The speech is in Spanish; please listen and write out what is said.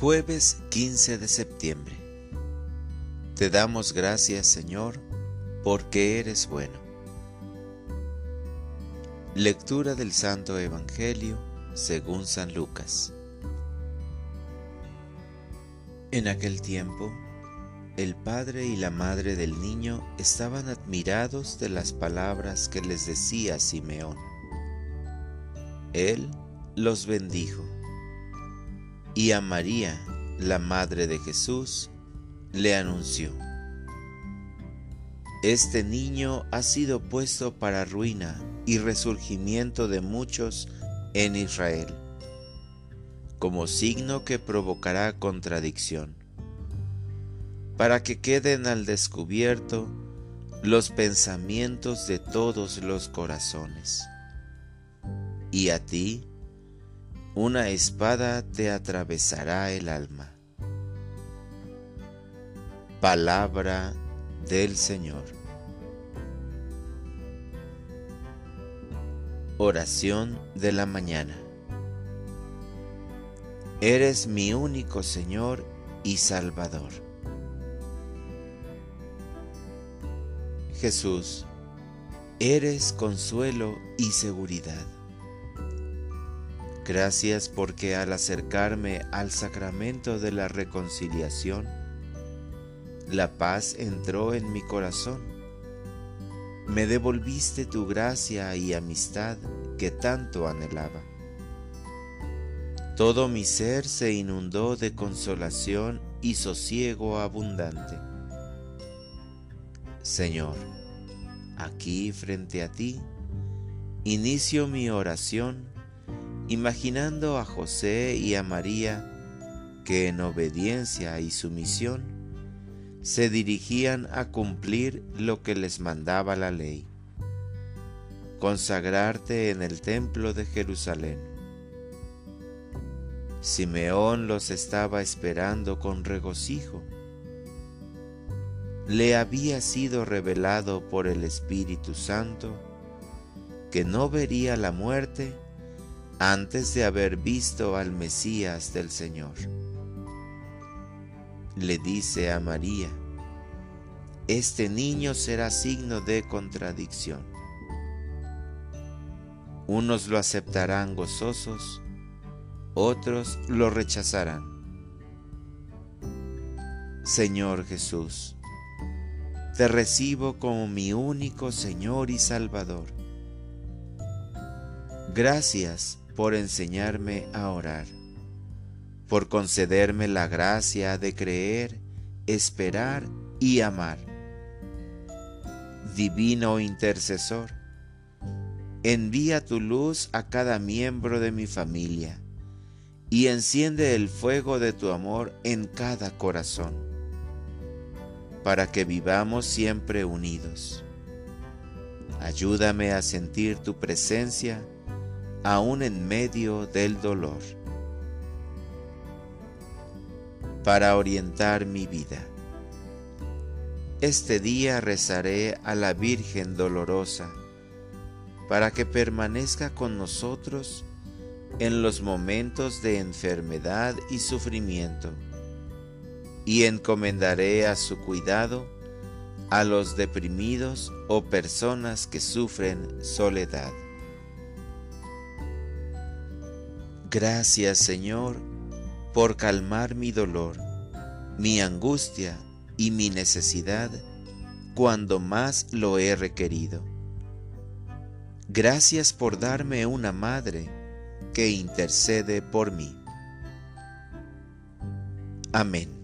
Jueves 15 de septiembre. Te damos gracias, Señor, porque eres bueno. Lectura del Santo Evangelio según San Lucas. En aquel tiempo, el padre y la madre del niño estaban admirados de las palabras que les decía Simeón. Él los bendijo y a María, la madre de Jesús, le anunció, Este niño ha sido puesto para ruina y resurgimiento de muchos en Israel, como signo que provocará contradicción, para que queden al descubierto los pensamientos de todos los corazones. Y a ti, una espada te atravesará el alma. Palabra del Señor. Oración de la mañana. Eres mi único Señor y Salvador. Jesús, eres consuelo y seguridad. Gracias porque al acercarme al sacramento de la reconciliación, la paz entró en mi corazón. Me devolviste tu gracia y amistad que tanto anhelaba. Todo mi ser se inundó de consolación y sosiego abundante. Señor, aquí frente a ti, inicio mi oración imaginando a José y a María que en obediencia y sumisión se dirigían a cumplir lo que les mandaba la ley, consagrarte en el templo de Jerusalén. Simeón los estaba esperando con regocijo. Le había sido revelado por el Espíritu Santo que no vería la muerte antes de haber visto al Mesías del Señor. Le dice a María, este niño será signo de contradicción. Unos lo aceptarán gozosos, otros lo rechazarán. Señor Jesús, te recibo como mi único Señor y Salvador. Gracias por enseñarme a orar, por concederme la gracia de creer, esperar y amar. Divino intercesor, envía tu luz a cada miembro de mi familia y enciende el fuego de tu amor en cada corazón, para que vivamos siempre unidos. Ayúdame a sentir tu presencia aún en medio del dolor, para orientar mi vida. Este día rezaré a la Virgen dolorosa, para que permanezca con nosotros en los momentos de enfermedad y sufrimiento, y encomendaré a su cuidado a los deprimidos o personas que sufren soledad. Gracias Señor por calmar mi dolor, mi angustia y mi necesidad cuando más lo he requerido. Gracias por darme una madre que intercede por mí. Amén.